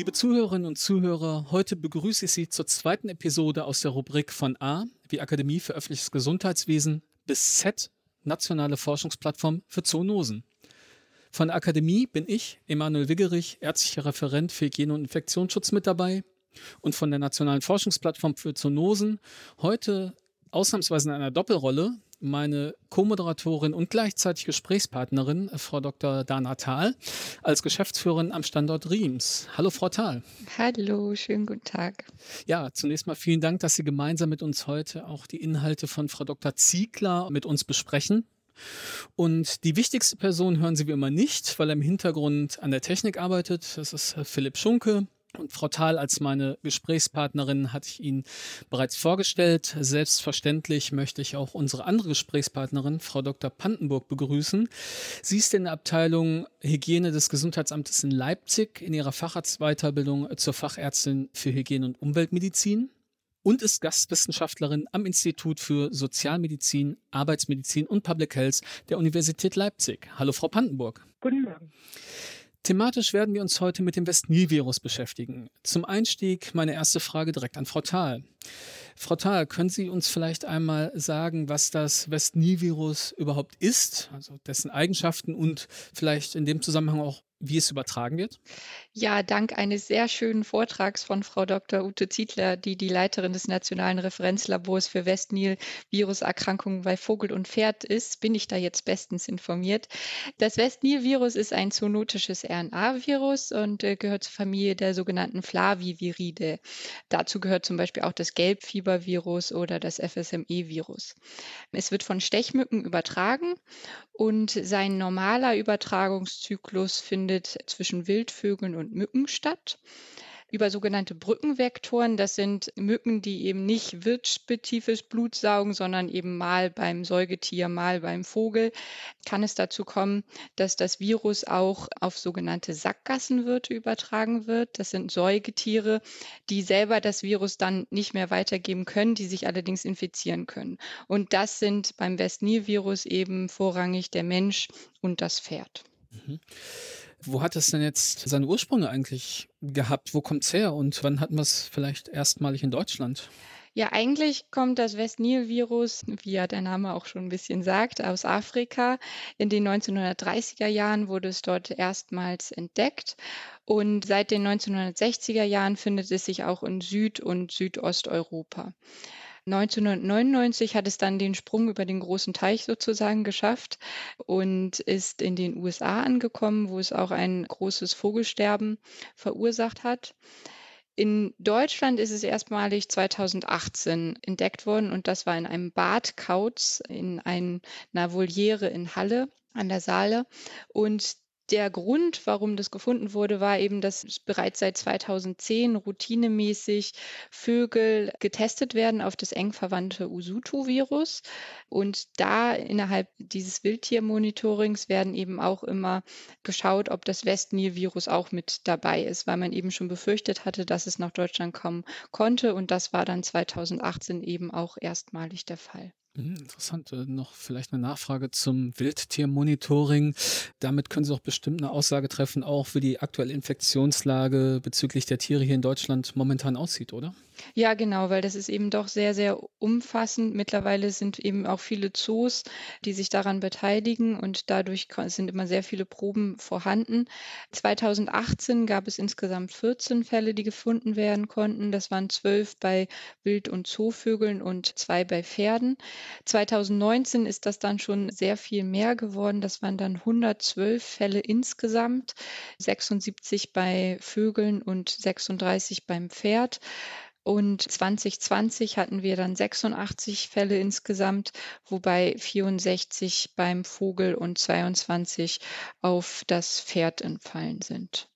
Liebe Zuhörerinnen und Zuhörer, heute begrüße ich Sie zur zweiten Episode aus der Rubrik von A, wie Akademie für öffentliches Gesundheitswesen, bis Z, nationale Forschungsplattform für Zoonosen. Von der Akademie bin ich, Emanuel Wiggerich, ärztlicher Referent für Hygiene und Infektionsschutz mit dabei und von der nationalen Forschungsplattform für Zoonosen heute ausnahmsweise in einer Doppelrolle meine Co-Moderatorin und gleichzeitig Gesprächspartnerin, äh, Frau Dr. Dana Thal, als Geschäftsführerin am Standort Riems. Hallo, Frau Thal. Hallo, schönen guten Tag. Ja, zunächst mal vielen Dank, dass Sie gemeinsam mit uns heute auch die Inhalte von Frau Dr. Ziegler mit uns besprechen. Und die wichtigste Person hören Sie wie immer nicht, weil er im Hintergrund an der Technik arbeitet. Das ist äh, Philipp Schunke. Und Frau Thal als meine Gesprächspartnerin hatte ich Ihnen bereits vorgestellt. Selbstverständlich möchte ich auch unsere andere Gesprächspartnerin, Frau Dr. Pantenburg, begrüßen. Sie ist in der Abteilung Hygiene des Gesundheitsamtes in Leipzig in ihrer Facharztweiterbildung zur Fachärztin für Hygiene und Umweltmedizin und ist Gastwissenschaftlerin am Institut für Sozialmedizin, Arbeitsmedizin und Public Health der Universität Leipzig. Hallo, Frau Pantenburg. Guten Morgen. Thematisch werden wir uns heute mit dem West-Nil-Virus beschäftigen. Zum Einstieg meine erste Frage direkt an Frau Thal. Frau Thal, können Sie uns vielleicht einmal sagen, was das West-Nil-Virus überhaupt ist, also dessen Eigenschaften und vielleicht in dem Zusammenhang auch wie es übertragen wird? Ja, dank eines sehr schönen Vortrags von Frau Dr. Ute Ziedler, die die Leiterin des Nationalen Referenzlabors für Westnil-Viruserkrankungen bei Vogel und Pferd ist, bin ich da jetzt bestens informiert. Das Westnil-Virus ist ein zoonotisches RNA-Virus und äh, gehört zur Familie der sogenannten Flaviviridae. Dazu gehört zum Beispiel auch das Gelbfiebervirus oder das FSME-Virus. Es wird von Stechmücken übertragen und sein normaler Übertragungszyklus findet findet zwischen Wildvögeln und Mücken statt über sogenannte Brückenvektoren. Das sind Mücken, die eben nicht wirtsspezifisch Blut saugen, sondern eben mal beim Säugetier, mal beim Vogel. Kann es dazu kommen, dass das Virus auch auf sogenannte Sackgassenwirte übertragen wird. Das sind Säugetiere, die selber das Virus dann nicht mehr weitergeben können, die sich allerdings infizieren können. Und das sind beim West-Nil-Virus eben vorrangig der Mensch und das Pferd. Mhm. Wo hat es denn jetzt seine Ursprünge eigentlich gehabt? Wo kommt es her und wann hatten wir es vielleicht erstmalig in Deutschland? Ja, eigentlich kommt das West-Nil-Virus, wie ja der Name auch schon ein bisschen sagt, aus Afrika. In den 1930er Jahren wurde es dort erstmals entdeckt und seit den 1960er Jahren findet es sich auch in Süd- und Südosteuropa. 1999 hat es dann den Sprung über den großen Teich sozusagen geschafft und ist in den USA angekommen, wo es auch ein großes Vogelsterben verursacht hat. In Deutschland ist es erstmalig 2018 entdeckt worden und das war in einem Badkauz in einer Voliere in Halle an der Saale. Und der Grund, warum das gefunden wurde, war eben, dass bereits seit 2010 routinemäßig Vögel getestet werden auf das eng verwandte Usutu-Virus. Und da innerhalb dieses Wildtiermonitorings werden eben auch immer geschaut, ob das West-Nil-Virus auch mit dabei ist, weil man eben schon befürchtet hatte, dass es nach Deutschland kommen konnte. Und das war dann 2018 eben auch erstmalig der Fall. Hm, interessant. Äh, noch vielleicht eine Nachfrage zum Wildtiermonitoring. Damit können Sie auch bestimmt eine Aussage treffen, auch wie die aktuelle Infektionslage bezüglich der Tiere hier in Deutschland momentan aussieht, oder? Ja, genau, weil das ist eben doch sehr, sehr umfassend. Mittlerweile sind eben auch viele Zoos, die sich daran beteiligen und dadurch sind immer sehr viele Proben vorhanden. 2018 gab es insgesamt 14 Fälle, die gefunden werden konnten. Das waren zwölf bei Wild- und Zoovögeln und zwei bei Pferden. 2019 ist das dann schon sehr viel mehr geworden. Das waren dann 112 Fälle insgesamt, 76 bei Vögeln und 36 beim Pferd. Und 2020 hatten wir dann 86 Fälle insgesamt, wobei 64 beim Vogel und 22 auf das Pferd entfallen sind.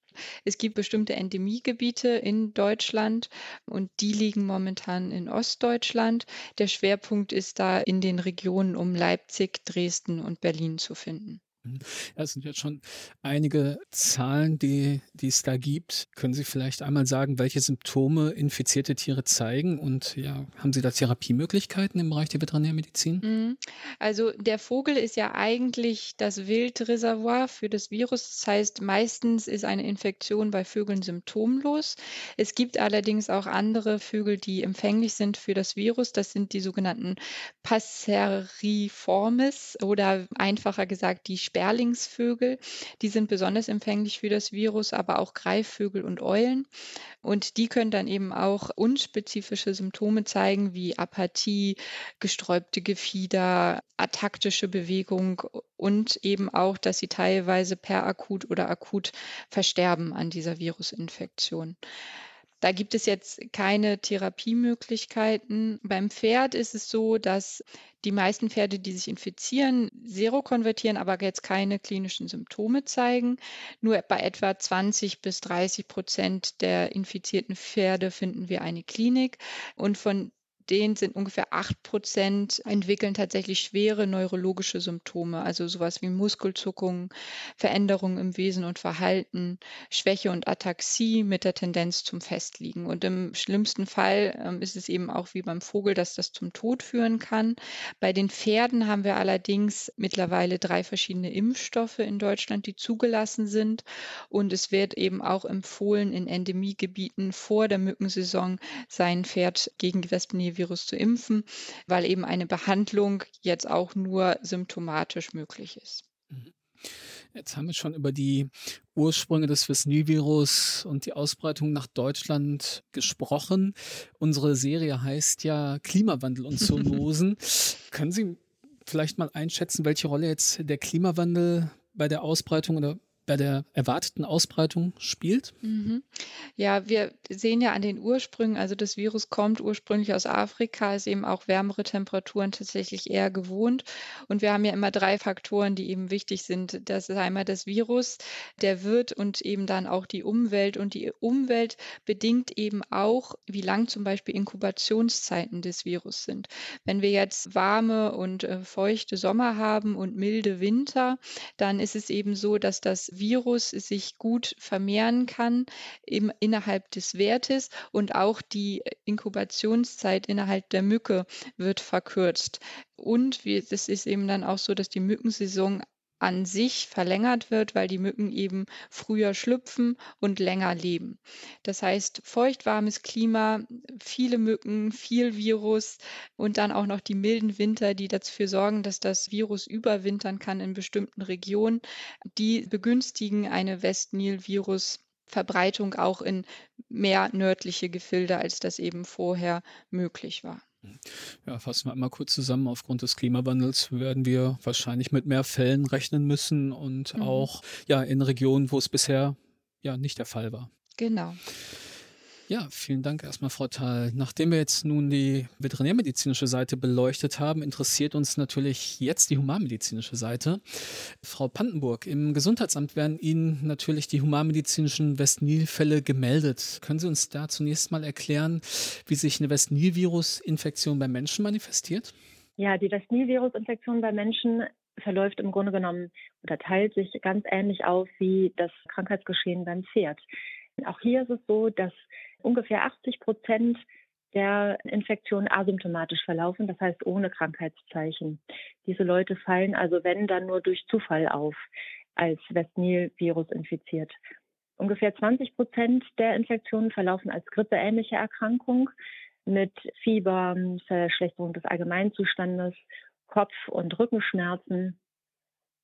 Es gibt bestimmte Endemiegebiete in Deutschland und die liegen momentan in Ostdeutschland. Der Schwerpunkt ist da in den Regionen um Leipzig, Dresden und Berlin zu finden. Mhm. Ja, es sind jetzt schon einige Zahlen, die, die es da gibt. Können Sie vielleicht einmal sagen, welche Symptome infizierte Tiere zeigen? Und ja, haben Sie da Therapiemöglichkeiten im Bereich der Veterinärmedizin? Mhm. Also der Vogel ist ja eigentlich das Wildreservoir für das Virus. Das heißt, meistens ist eine Infektion bei Vögeln symptomlos. Es gibt allerdings auch andere Vögel, die empfänglich sind für das Virus. Das sind die sogenannten Passeriformes oder einfacher gesagt die Sperlingsvögel. Die sind besonders empfänglich für das Virus, aber auch Greifvögel und Eulen. Und die können dann eben auch unspezifische Symptome zeigen, wie Apathie, gesträubte Gefieder, ataktische Bewegung und eben auch, dass sie teilweise per akut oder akut versterben an dieser Virusinfektion. Da gibt es jetzt keine Therapiemöglichkeiten. Beim Pferd ist es so, dass die meisten Pferde, die sich infizieren, serokonvertieren, aber jetzt keine klinischen Symptome zeigen. Nur bei etwa 20 bis 30 Prozent der infizierten Pferde finden wir eine Klinik. Und von denen sind ungefähr 8 Prozent entwickeln tatsächlich schwere neurologische Symptome, also sowas wie Muskelzuckungen, Veränderungen im Wesen und Verhalten, Schwäche und Ataxie mit der Tendenz zum Festliegen. Und im schlimmsten Fall ähm, ist es eben auch wie beim Vogel, dass das zum Tod führen kann. Bei den Pferden haben wir allerdings mittlerweile drei verschiedene Impfstoffe in Deutschland, die zugelassen sind. Und es wird eben auch empfohlen, in Endemiegebieten vor der Mückensaison sein Pferd gegen die Virus zu impfen, weil eben eine Behandlung jetzt auch nur symptomatisch möglich ist. Mhm. Jetzt haben wir schon über die Ursprünge des West-Nil-Virus und die Ausbreitung nach Deutschland gesprochen. Unsere Serie heißt ja Klimawandel und Zoonosen. Können Sie vielleicht mal einschätzen, welche Rolle jetzt der Klimawandel bei der Ausbreitung oder bei der erwarteten Ausbreitung spielt? Mhm. Ja, wir sehen ja an den Ursprüngen, also das Virus kommt ursprünglich aus Afrika, ist eben auch wärmere Temperaturen tatsächlich eher gewohnt. Und wir haben ja immer drei Faktoren, die eben wichtig sind. Das ist einmal das Virus, der Wirt und eben dann auch die Umwelt. Und die Umwelt bedingt eben auch, wie lang zum Beispiel Inkubationszeiten des Virus sind. Wenn wir jetzt warme und äh, feuchte Sommer haben und milde Winter, dann ist es eben so, dass das Virus sich gut vermehren kann im, innerhalb des Wertes und auch die Inkubationszeit innerhalb der Mücke wird verkürzt. Und es ist eben dann auch so, dass die Mückensaison an sich verlängert wird, weil die Mücken eben früher schlüpfen und länger leben. Das heißt, feuchtwarmes Klima, viele Mücken, viel Virus und dann auch noch die milden Winter, die dafür sorgen, dass das Virus überwintern kann in bestimmten Regionen, die begünstigen eine Westnil-Virus. Verbreitung auch in mehr nördliche Gefilde, als das eben vorher möglich war. Ja, fassen wir einmal kurz zusammen. Aufgrund des Klimawandels werden wir wahrscheinlich mit mehr Fällen rechnen müssen und mhm. auch ja in Regionen, wo es bisher ja nicht der Fall war. Genau. Ja, vielen Dank erstmal, Frau Thal. Nachdem wir jetzt nun die veterinärmedizinische Seite beleuchtet haben, interessiert uns natürlich jetzt die humanmedizinische Seite. Frau Pandenburg, im Gesundheitsamt werden Ihnen natürlich die humanmedizinischen West-Nil-Fälle gemeldet. Können Sie uns da zunächst mal erklären, wie sich eine West-Nil-Virus-Infektion bei Menschen manifestiert? Ja, die West-Nil-Virus-Infektion bei Menschen verläuft im Grunde genommen oder teilt sich ganz ähnlich auf wie das Krankheitsgeschehen beim Pferd. Auch hier ist es so, dass ungefähr 80 Prozent der Infektionen asymptomatisch verlaufen, das heißt ohne Krankheitszeichen. Diese Leute fallen also, wenn, dann nur durch Zufall auf, als West-Nil-Virus infiziert. Ungefähr 20 Prozent der Infektionen verlaufen als grippeähnliche Erkrankung mit Fieber, Verschlechterung des Allgemeinzustandes, Kopf- und Rückenschmerzen.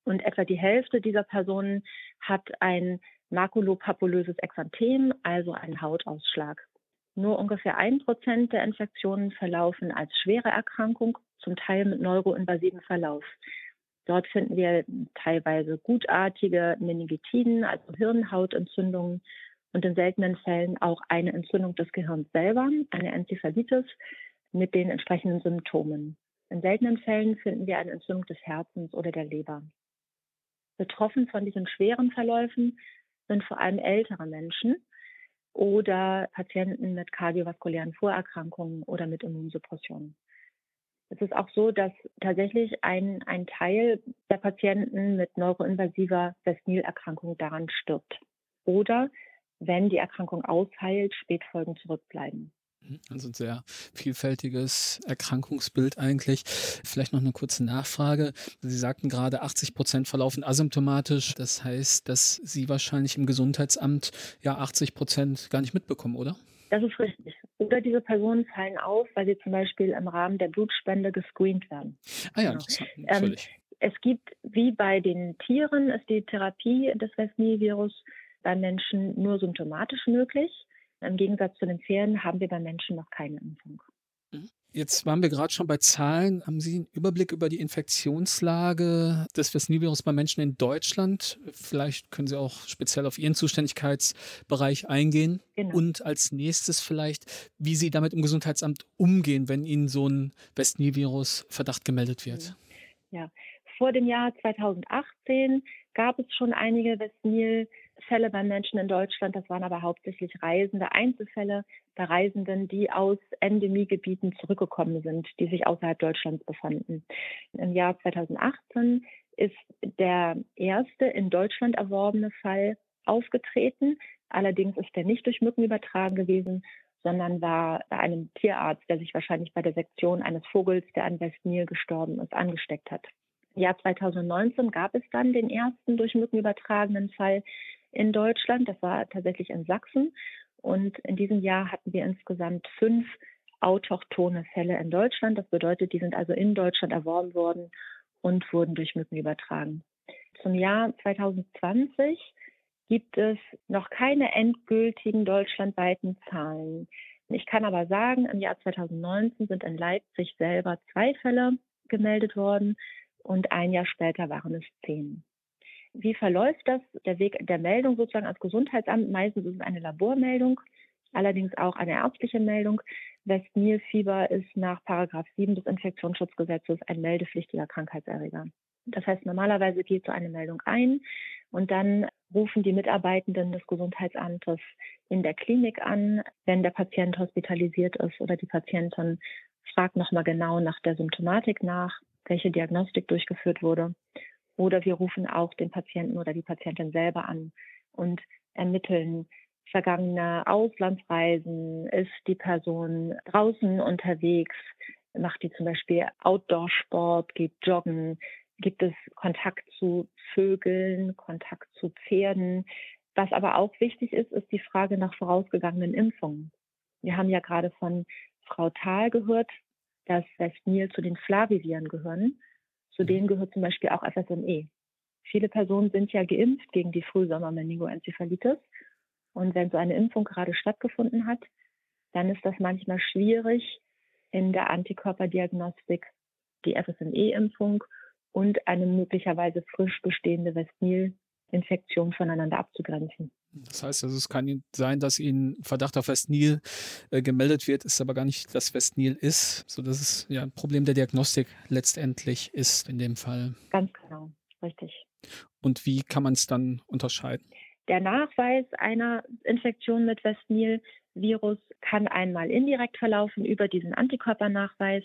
Und etwa die Hälfte dieser Personen hat ein makulopapulöses Exanthem, also einen Hautausschlag. Nur ungefähr ein Prozent der Infektionen verlaufen als schwere Erkrankung, zum Teil mit neuroinvasiven Verlauf. Dort finden wir teilweise gutartige Meningitiden, also Hirnhautentzündungen und in seltenen Fällen auch eine Entzündung des Gehirns selber, eine Enzephalitis mit den entsprechenden Symptomen. In seltenen Fällen finden wir eine Entzündung des Herzens oder der Leber. Betroffen von diesen schweren Verläufen sind vor allem ältere Menschen oder Patienten mit kardiovaskulären Vorerkrankungen oder mit Immunsuppression. Es ist auch so, dass tatsächlich ein, ein Teil der Patienten mit neuroinvasiver Westnil-Erkrankung daran stirbt. Oder wenn die Erkrankung ausheilt, Spätfolgen zurückbleiben. Mhm. Also ein sehr vielfältiges Erkrankungsbild eigentlich. Vielleicht noch eine kurze Nachfrage. Sie sagten gerade, 80 Prozent verlaufen asymptomatisch. Das heißt, dass Sie wahrscheinlich im Gesundheitsamt ja 80 Prozent gar nicht mitbekommen, oder? Das ist richtig. Oder diese Personen fallen auf, weil sie zum Beispiel im Rahmen der Blutspende gescreent werden. Ah ja, genau. natürlich. Ähm, es gibt, wie bei den Tieren, ist die Therapie des Westnil-Virus bei Menschen nur symptomatisch möglich. Im Gegensatz zu den Pferden haben wir bei Menschen noch keine Impfung. Mhm. Jetzt waren wir gerade schon bei Zahlen. Haben Sie einen Überblick über die Infektionslage des Westnil-Virus bei Menschen in Deutschland? Vielleicht können Sie auch speziell auf Ihren Zuständigkeitsbereich eingehen. Genau. Und als nächstes vielleicht, wie Sie damit im Gesundheitsamt umgehen, wenn Ihnen so ein Westnil-Virus-Verdacht gemeldet wird. Ja, vor dem Jahr 2018 gab es schon einige Westnil Fälle bei Menschen in Deutschland. Das waren aber hauptsächlich Reisende, Einzelfälle bei Reisenden, die aus Endemiegebieten zurückgekommen sind, die sich außerhalb Deutschlands befanden. Im Jahr 2018 ist der erste in Deutschland erworbene Fall aufgetreten. Allerdings ist er nicht durch Mücken übertragen gewesen, sondern war bei einem Tierarzt, der sich wahrscheinlich bei der Sektion eines Vogels, der an Westnil gestorben ist, angesteckt hat. Im Jahr 2019 gab es dann den ersten durch Mücken übertragenen Fall in Deutschland. Das war tatsächlich in Sachsen. Und in diesem Jahr hatten wir insgesamt fünf autochtone Fälle in Deutschland. Das bedeutet, die sind also in Deutschland erworben worden und wurden durch Mücken übertragen. Zum Jahr 2020 gibt es noch keine endgültigen deutschlandweiten Zahlen. Ich kann aber sagen, im Jahr 2019 sind in Leipzig selber zwei Fälle gemeldet worden und ein Jahr später waren es zehn. Wie verläuft das? Der Weg der Meldung sozusagen als Gesundheitsamt. Meistens ist es eine Labormeldung, allerdings auch eine ärztliche Meldung. Westnil-Fieber ist nach Paragraph 7 des Infektionsschutzgesetzes ein meldepflichtiger Krankheitserreger. Das heißt, normalerweise geht so eine Meldung ein und dann rufen die Mitarbeitenden des Gesundheitsamtes in der Klinik an, wenn der Patient hospitalisiert ist oder die Patientin fragt nochmal genau nach der Symptomatik nach, welche Diagnostik durchgeführt wurde. Oder wir rufen auch den Patienten oder die Patientin selber an und ermitteln vergangene Auslandsreisen. Ist die Person draußen unterwegs? Macht die zum Beispiel Outdoor-Sport? Geht joggen? Gibt es Kontakt zu Vögeln, Kontakt zu Pferden? Was aber auch wichtig ist, ist die Frage nach vorausgegangenen Impfungen. Wir haben ja gerade von Frau Thal gehört, dass Westnil zu den Flaviviren gehören. Zu denen gehört zum Beispiel auch FSME. Viele Personen sind ja geimpft gegen die Frühsommer-Meningoenzephalitis. Und wenn so eine Impfung gerade stattgefunden hat, dann ist das manchmal schwierig, in der Antikörperdiagnostik die FSME-Impfung und eine möglicherweise frisch bestehende Westnil-Infektion voneinander abzugrenzen. Das heißt also, es kann sein, dass Ihnen Verdacht auf Westnil äh, gemeldet wird, ist aber gar nicht das Westnil ist, sodass es ja ein Problem der Diagnostik letztendlich ist in dem Fall. Ganz genau, richtig. Und wie kann man es dann unterscheiden? Der Nachweis einer Infektion mit Westnil-Virus kann einmal indirekt verlaufen über diesen Antikörpernachweis.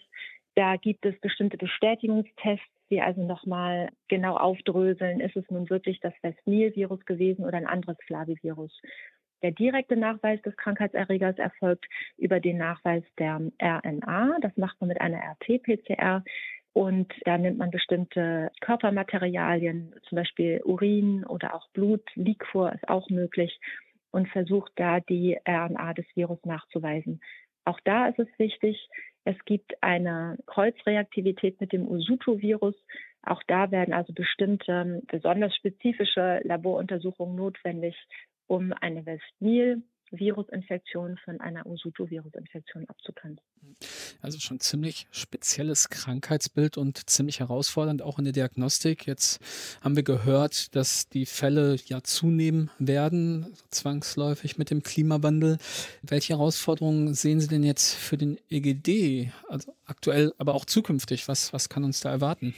Da gibt es bestimmte Bestätigungstests, die also nochmal genau aufdröseln, ist es nun wirklich das Westnil-Virus gewesen oder ein anderes Flavivirus. Der direkte Nachweis des Krankheitserregers erfolgt über den Nachweis der RNA. Das macht man mit einer RT-PCR. Und da nimmt man bestimmte Körpermaterialien, zum Beispiel Urin oder auch Blut, Liquor ist auch möglich und versucht da die RNA des Virus nachzuweisen. Auch da ist es wichtig, es gibt eine Kreuzreaktivität mit dem Usutu-Virus. Auch da werden also bestimmte besonders spezifische Laboruntersuchungen notwendig, um eine Westnil Virusinfektion von einer Usutu-Virusinfektion abzugrenzen. Also schon ziemlich spezielles Krankheitsbild und ziemlich herausfordernd auch in der Diagnostik. Jetzt haben wir gehört, dass die Fälle ja zunehmen werden, zwangsläufig mit dem Klimawandel. Welche Herausforderungen sehen Sie denn jetzt für den EGD, also aktuell, aber auch zukünftig? Was, was kann uns da erwarten?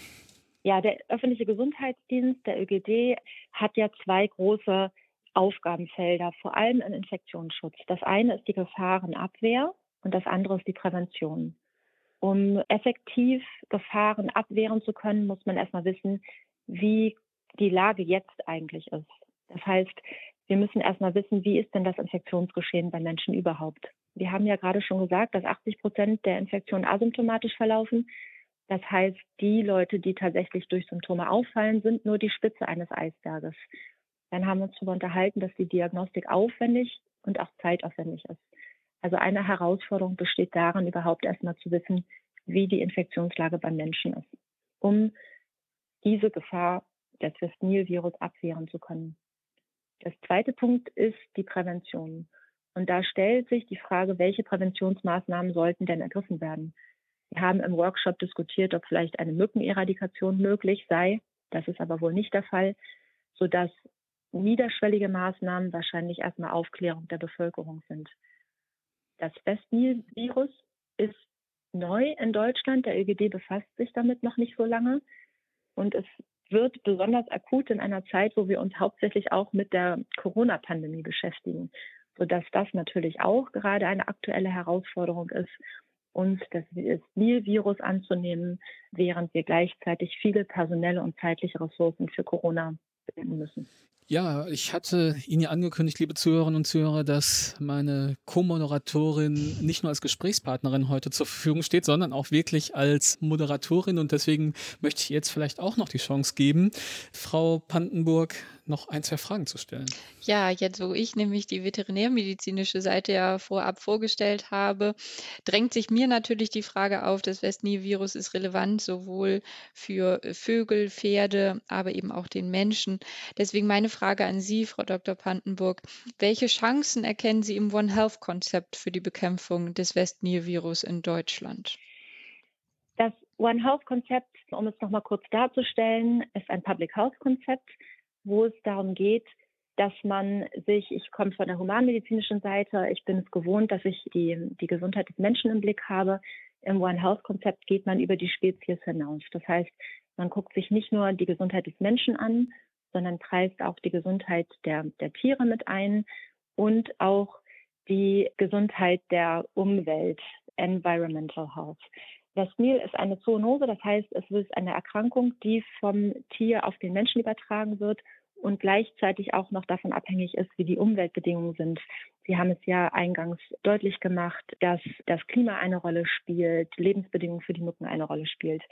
Ja, der öffentliche Gesundheitsdienst, der ÖGD, hat ja zwei große Aufgabenfelder, vor allem im Infektionsschutz. Das eine ist die Gefahrenabwehr und das andere ist die Prävention. Um effektiv Gefahren abwehren zu können, muss man erstmal wissen, wie die Lage jetzt eigentlich ist. Das heißt, wir müssen erstmal wissen, wie ist denn das Infektionsgeschehen bei Menschen überhaupt? Wir haben ja gerade schon gesagt, dass 80 Prozent der Infektionen asymptomatisch verlaufen. Das heißt, die Leute, die tatsächlich durch Symptome auffallen, sind nur die Spitze eines Eisberges. Dann haben wir uns darüber unterhalten, dass die Diagnostik aufwendig und auch zeitaufwendig ist. Also eine Herausforderung besteht darin, überhaupt erstmal zu wissen, wie die Infektionslage beim Menschen ist, um diese Gefahr des West Nil-Virus abwehren zu können. Der zweite Punkt ist die Prävention. Und da stellt sich die Frage, welche Präventionsmaßnahmen sollten denn ergriffen werden? Wir haben im Workshop diskutiert, ob vielleicht eine Mückeneradikation möglich sei. Das ist aber wohl nicht der Fall, sodass niederschwellige Maßnahmen wahrscheinlich erstmal Aufklärung der Bevölkerung sind. Das Westnil-Virus ist neu in Deutschland. Der ÖGD befasst sich damit noch nicht so lange. Und es wird besonders akut in einer Zeit, wo wir uns hauptsächlich auch mit der Corona-Pandemie beschäftigen, sodass das natürlich auch gerade eine aktuelle Herausforderung ist, uns das Nil-Virus anzunehmen, während wir gleichzeitig viele personelle und zeitliche Ressourcen für Corona binden müssen. Ja, ich hatte Ihnen ja angekündigt, liebe Zuhörerinnen und Zuhörer, dass meine Co-Moderatorin nicht nur als Gesprächspartnerin heute zur Verfügung steht, sondern auch wirklich als Moderatorin. Und deswegen möchte ich jetzt vielleicht auch noch die Chance geben, Frau Pandenburg noch ein, zwei Fragen zu stellen. Ja, jetzt wo ich nämlich die veterinärmedizinische Seite ja vorab vorgestellt habe, drängt sich mir natürlich die Frage auf, das West-Nil-Virus ist relevant sowohl für Vögel, Pferde, aber eben auch den Menschen. Deswegen meine Frage an Sie, Frau Dr. Pantenburg. Welche Chancen erkennen Sie im One Health-Konzept für die Bekämpfung des West-Nil-Virus in Deutschland? Das One Health-Konzept, um es nochmal kurz darzustellen, ist ein Public Health-Konzept wo es darum geht, dass man sich, ich komme von der humanmedizinischen Seite, ich bin es gewohnt, dass ich die, die Gesundheit des Menschen im Blick habe. Im One Health Konzept geht man über die Spezies hinaus. Das heißt, man guckt sich nicht nur die Gesundheit des Menschen an, sondern preist auch die Gesundheit der, der Tiere mit ein und auch die Gesundheit der Umwelt, Environmental Health. Das Nil ist eine Zoonose, das heißt, es ist eine Erkrankung, die vom Tier auf den Menschen übertragen wird und gleichzeitig auch noch davon abhängig ist, wie die Umweltbedingungen sind. Sie haben es ja eingangs deutlich gemacht, dass das Klima eine Rolle spielt, Lebensbedingungen für die Mücken eine Rolle spielt.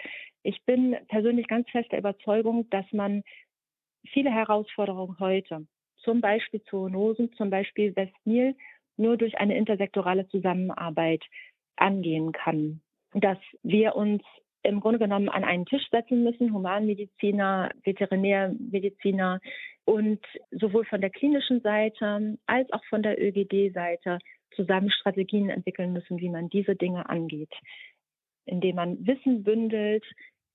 Ich bin persönlich ganz fest der Überzeugung, dass man viele Herausforderungen heute, zum Beispiel Zoonosen, zum Beispiel Westnil, nur durch eine intersektorale Zusammenarbeit angehen kann. Dass wir uns im Grunde genommen an einen Tisch setzen müssen, Humanmediziner, Veterinärmediziner und sowohl von der klinischen Seite als auch von der ÖGD-Seite zusammen Strategien entwickeln müssen, wie man diese Dinge angeht, indem man Wissen bündelt,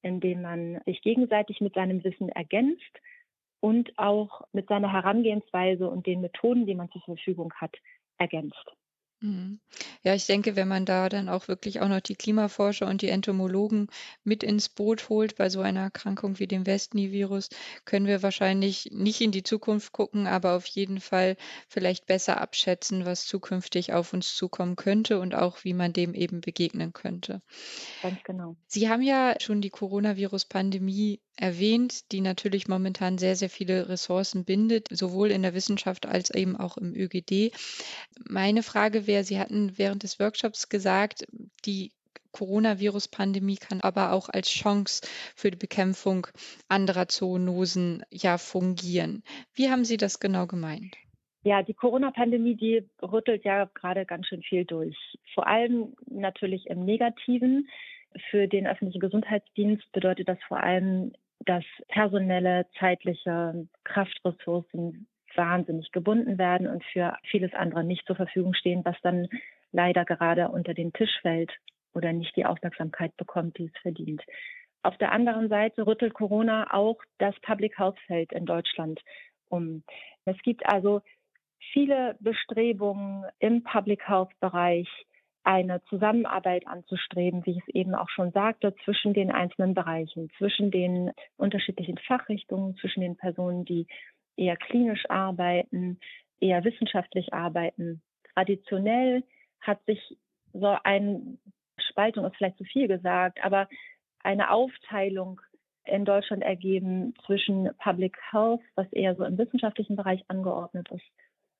indem man sich gegenseitig mit seinem Wissen ergänzt und auch mit seiner Herangehensweise und den Methoden, die man zur Verfügung hat, ergänzt. Mhm. Ja, ich denke, wenn man da dann auch wirklich auch noch die Klimaforscher und die Entomologen mit ins Boot holt bei so einer Erkrankung wie dem Westnil-Virus, können wir wahrscheinlich nicht in die Zukunft gucken, aber auf jeden Fall vielleicht besser abschätzen, was zukünftig auf uns zukommen könnte und auch, wie man dem eben begegnen könnte. Ganz genau. Sie haben ja schon die Coronavirus-Pandemie erwähnt, die natürlich momentan sehr, sehr viele Ressourcen bindet, sowohl in der Wissenschaft als eben auch im ÖGD. Meine Frage wäre, Sie hatten während des Workshops gesagt, die Coronavirus-Pandemie kann aber auch als Chance für die Bekämpfung anderer Zoonosen ja fungieren. Wie haben Sie das genau gemeint? Ja, die Corona-Pandemie, die rüttelt ja gerade ganz schön viel durch. Vor allem natürlich im Negativen. Für den öffentlichen Gesundheitsdienst bedeutet das vor allem, dass personelle, zeitliche Kraftressourcen wahnsinnig gebunden werden und für vieles andere nicht zur Verfügung stehen, was dann leider gerade unter den Tisch fällt oder nicht die Aufmerksamkeit bekommt, die es verdient. Auf der anderen Seite rüttelt Corona auch das Public Health Feld in Deutschland um. Es gibt also viele Bestrebungen im Public Health Bereich, eine Zusammenarbeit anzustreben, wie ich es eben auch schon sagte, zwischen den einzelnen Bereichen, zwischen den unterschiedlichen Fachrichtungen, zwischen den Personen, die eher klinisch arbeiten, eher wissenschaftlich arbeiten. Traditionell hat sich so ein Spaltung ist vielleicht zu viel gesagt, aber eine Aufteilung in Deutschland ergeben zwischen Public Health, was eher so im wissenschaftlichen Bereich angeordnet ist,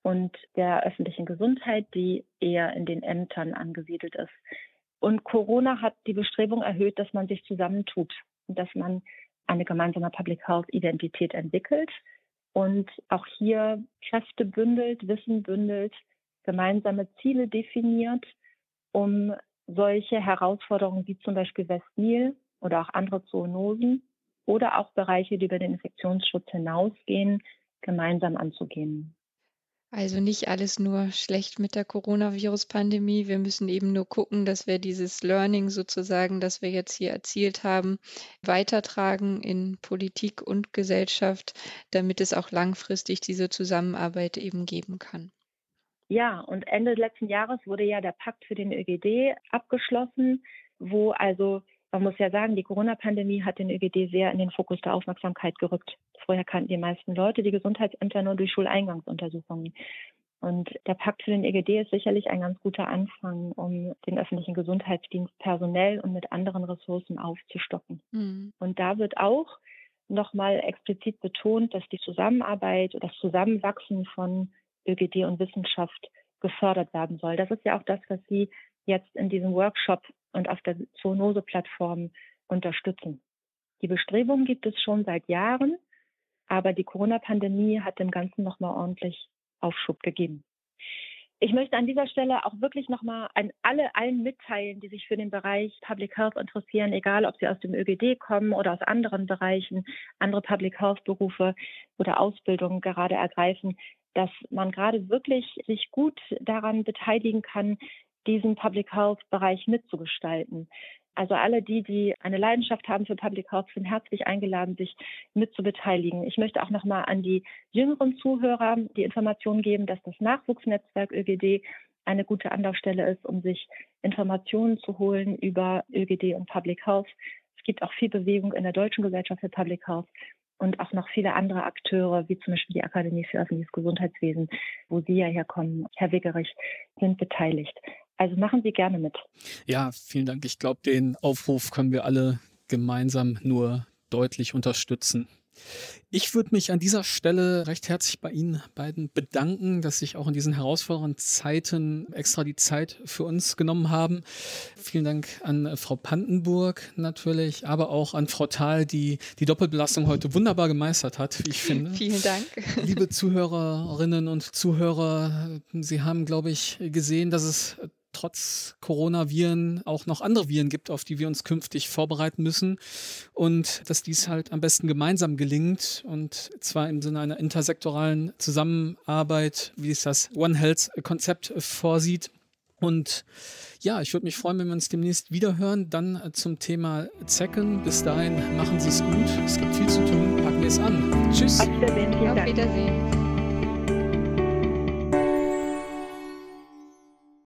und der öffentlichen Gesundheit, die eher in den Ämtern angesiedelt ist. Und Corona hat die Bestrebung erhöht, dass man sich zusammentut und dass man eine gemeinsame Public Health Identität entwickelt und auch hier Kräfte bündelt, Wissen bündelt, gemeinsame Ziele definiert, um solche Herausforderungen wie zum Beispiel Westnil oder auch andere Zoonosen oder auch Bereiche, die über den Infektionsschutz hinausgehen, gemeinsam anzugehen. Also nicht alles nur schlecht mit der Coronavirus-Pandemie. Wir müssen eben nur gucken, dass wir dieses Learning sozusagen, das wir jetzt hier erzielt haben, weitertragen in Politik und Gesellschaft, damit es auch langfristig diese Zusammenarbeit eben geben kann. Ja, und Ende letzten Jahres wurde ja der Pakt für den ÖGD abgeschlossen, wo also man muss ja sagen, die Corona-Pandemie hat den ÖGD sehr in den Fokus der Aufmerksamkeit gerückt. Vorher kannten die meisten Leute die Gesundheitsämter nur durch Schuleingangsuntersuchungen. Und der Pakt für den ÖGD ist sicherlich ein ganz guter Anfang, um den öffentlichen Gesundheitsdienst personell und mit anderen Ressourcen aufzustocken. Mhm. Und da wird auch nochmal explizit betont, dass die Zusammenarbeit, das Zusammenwachsen von ÖGD und Wissenschaft gefördert werden soll. Das ist ja auch das, was Sie jetzt in diesem Workshop und auf der Zoonose-Plattform unterstützen. Die Bestrebungen gibt es schon seit Jahren, aber die Corona-Pandemie hat dem Ganzen nochmal ordentlich Aufschub gegeben. Ich möchte an dieser Stelle auch wirklich nochmal an alle allen mitteilen, die sich für den Bereich Public Health interessieren, egal ob sie aus dem ÖGD kommen oder aus anderen Bereichen, andere Public Health Berufe oder Ausbildungen gerade ergreifen, dass man gerade wirklich sich gut daran beteiligen kann, diesen Public Health Bereich mitzugestalten. Also alle die, die eine Leidenschaft haben für Public Health, sind herzlich eingeladen, sich mitzubeteiligen. Ich möchte auch nochmal an die jüngeren Zuhörer die Information geben, dass das Nachwuchsnetzwerk ÖGD eine gute Anlaufstelle ist, um sich Informationen zu holen über ÖGD und Public Health. Es gibt auch viel Bewegung in der Deutschen Gesellschaft für Public Health und auch noch viele andere Akteure, wie zum Beispiel die Akademie für öffentliches Gesundheitswesen, wo Sie ja herkommen, Herr Wiggerich, sind beteiligt. Also machen Sie gerne mit. Ja, vielen Dank. Ich glaube, den Aufruf können wir alle gemeinsam nur deutlich unterstützen. Ich würde mich an dieser Stelle recht herzlich bei Ihnen beiden bedanken, dass Sie sich auch in diesen herausfordernden Zeiten extra die Zeit für uns genommen haben. Vielen Dank an Frau Pandenburg natürlich, aber auch an Frau Thal, die die Doppelbelastung heute wunderbar gemeistert hat, wie ich finde. Vielen Dank. Liebe Zuhörerinnen und Zuhörer, Sie haben, glaube ich, gesehen, dass es trotz Coronaviren auch noch andere Viren gibt, auf die wir uns künftig vorbereiten müssen und dass dies halt am besten gemeinsam gelingt und zwar im Sinne einer intersektoralen Zusammenarbeit, wie es das One Health Konzept vorsieht. Und ja, ich würde mich freuen, wenn wir uns demnächst wieder hören, dann zum Thema Zecken. Bis dahin machen Sie es gut. Es gibt viel zu tun. Packen wir es an. Tschüss. Auf Wiedersehen. Auf Wiedersehen.